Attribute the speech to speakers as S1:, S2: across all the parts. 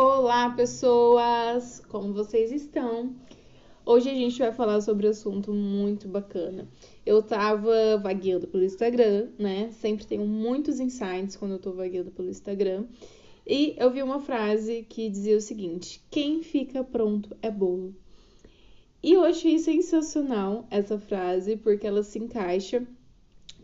S1: Olá, pessoas! Como vocês estão? Hoje a gente vai falar sobre um assunto muito bacana. Eu tava vagueando pelo Instagram, né? Sempre tenho muitos insights quando eu tô vagueando pelo Instagram. E eu vi uma frase que dizia o seguinte: Quem fica pronto é bolo. E eu achei sensacional essa frase porque ela se encaixa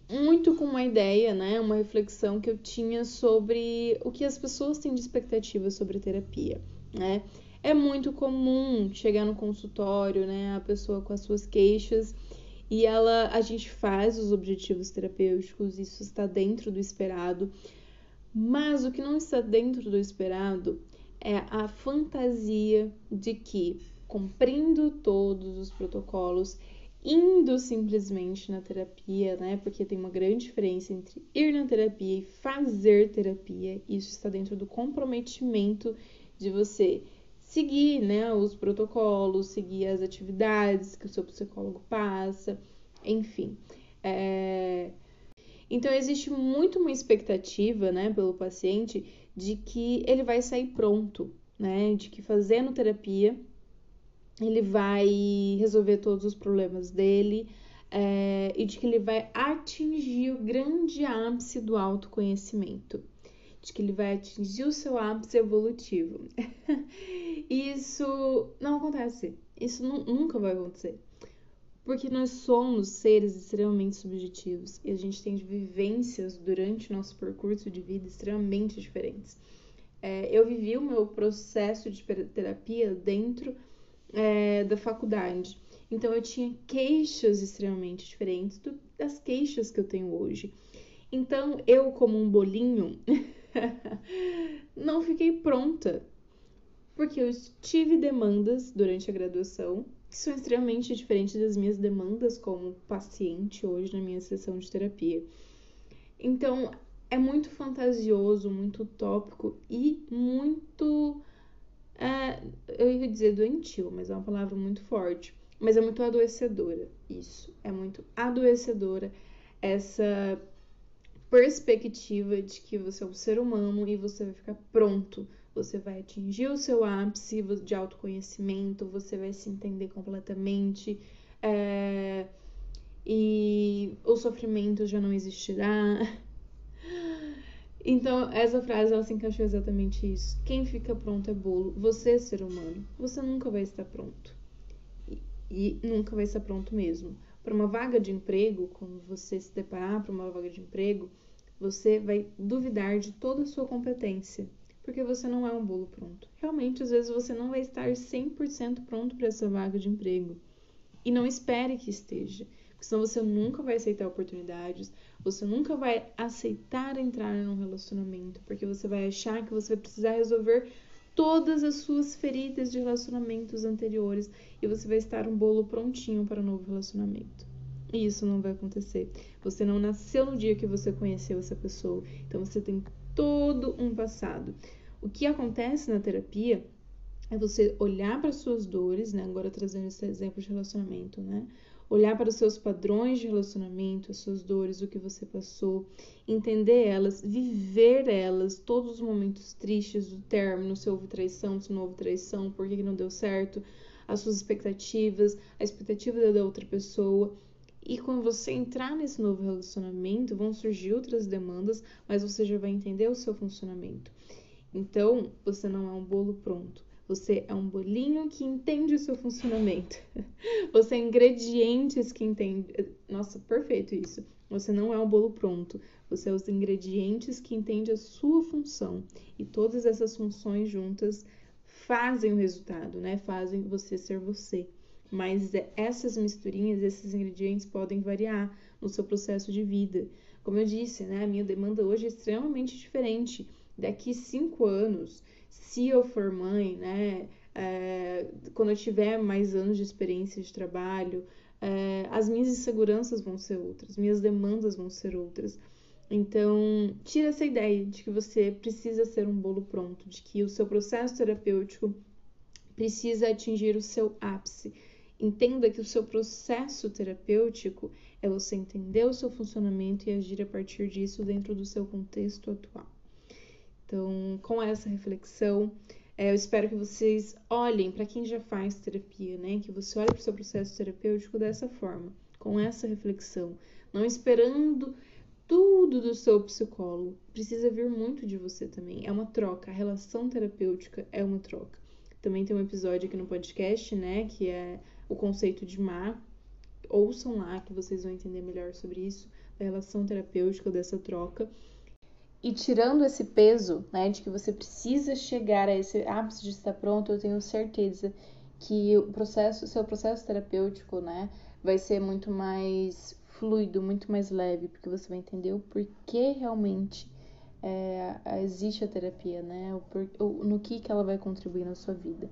S1: muito com uma ideia, né, uma reflexão que eu tinha sobre o que as pessoas têm de expectativa sobre terapia, né? É muito comum chegar no consultório, né, a pessoa com as suas queixas e ela a gente faz os objetivos terapêuticos, isso está dentro do esperado. Mas o que não está dentro do esperado é a fantasia de que cumprindo todos os protocolos indo simplesmente na terapia, né? Porque tem uma grande diferença entre ir na terapia e fazer terapia. Isso está dentro do comprometimento de você seguir, né, os protocolos, seguir as atividades que o seu psicólogo passa, enfim. É... Então existe muito uma expectativa, né, pelo paciente de que ele vai sair pronto, né, de que fazendo terapia ele vai resolver todos os problemas dele é, e de que ele vai atingir o grande ápice do autoconhecimento, de que ele vai atingir o seu ápice evolutivo. isso não acontece, isso nunca vai acontecer. Porque nós somos seres extremamente subjetivos e a gente tem vivências durante o nosso percurso de vida extremamente diferentes. É, eu vivi o meu processo de terapia dentro é, da faculdade. Então eu tinha queixas extremamente diferentes do, das queixas que eu tenho hoje. Então eu, como um bolinho, não fiquei pronta, porque eu tive demandas durante a graduação que são extremamente diferentes das minhas demandas como paciente hoje na minha sessão de terapia. Então é muito fantasioso, muito utópico e muito dizer doentio, mas é uma palavra muito forte. Mas é muito adoecedora. Isso. É muito adoecedora essa perspectiva de que você é um ser humano e você vai ficar pronto. Você vai atingir o seu ápice de autoconhecimento, você vai se entender completamente. É, e o sofrimento já não existirá. Então, essa frase ela se encaixou exatamente isso. Quem fica pronto é bolo. Você, ser humano, você nunca vai estar pronto. E, e nunca vai estar pronto mesmo. Para uma vaga de emprego, quando você se deparar para uma vaga de emprego, você vai duvidar de toda a sua competência, porque você não é um bolo pronto. Realmente, às vezes você não vai estar 100% pronto para essa vaga de emprego. E não espere que esteja senão você nunca vai aceitar oportunidades, você nunca vai aceitar entrar num relacionamento, porque você vai achar que você vai precisar resolver todas as suas feridas de relacionamentos anteriores e você vai estar um bolo prontinho para um novo relacionamento. E isso não vai acontecer. Você não nasceu no dia que você conheceu essa pessoa, então você tem todo um passado. O que acontece na terapia é você olhar para suas dores, né? Agora trazendo esse exemplo de relacionamento, né? olhar para os seus padrões de relacionamento, as suas dores, o que você passou, entender elas, viver elas, todos os momentos tristes do término, se houve traição, se não houve traição, por que não deu certo, as suas expectativas, a expectativa da outra pessoa. E quando você entrar nesse novo relacionamento, vão surgir outras demandas, mas você já vai entender o seu funcionamento. Então, você não é um bolo pronto. Você é um bolinho que entende o seu funcionamento. Você é ingredientes que entende. Nossa, perfeito isso. Você não é um bolo pronto. Você é os ingredientes que entende a sua função. E todas essas funções juntas fazem o resultado, né? Fazem você ser você. Mas essas misturinhas, esses ingredientes podem variar no seu processo de vida. Como eu disse, né? A minha demanda hoje é extremamente diferente. Daqui cinco anos, se eu for mãe, né, é, quando eu tiver mais anos de experiência de trabalho, é, as minhas inseguranças vão ser outras, minhas demandas vão ser outras. Então, tira essa ideia de que você precisa ser um bolo pronto, de que o seu processo terapêutico precisa atingir o seu ápice. Entenda que o seu processo terapêutico é você entender o seu funcionamento e agir a partir disso dentro do seu contexto atual. Então, com essa reflexão, É, eu espero que vocês olhem para quem já faz terapia, né? Que você olhe para o seu processo terapêutico dessa forma, com essa reflexão, não esperando tudo do seu psicólogo. Precisa vir muito de você também. É uma troca. A relação terapêutica é uma troca. Também tem um episódio aqui no podcast, né? Que é o conceito de mar. Ouçam lá que vocês vão entender melhor sobre isso, da relação terapêutica, dessa troca. E tirando esse peso, né, de que você precisa chegar a esse ápice de estar pronto, eu tenho certeza que o processo, seu processo terapêutico, né, vai ser muito mais fluido, muito mais leve, porque você vai entender o porquê realmente é, existe a terapia, né? O, por, o, no que, que ela vai contribuir na sua vida.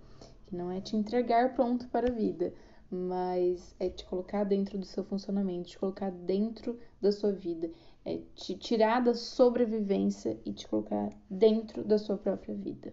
S1: Que não é te entregar pronto para a vida, mas é te colocar dentro do seu funcionamento, te colocar dentro da sua vida, é te tirar da sobrevivência e te colocar dentro da sua própria vida.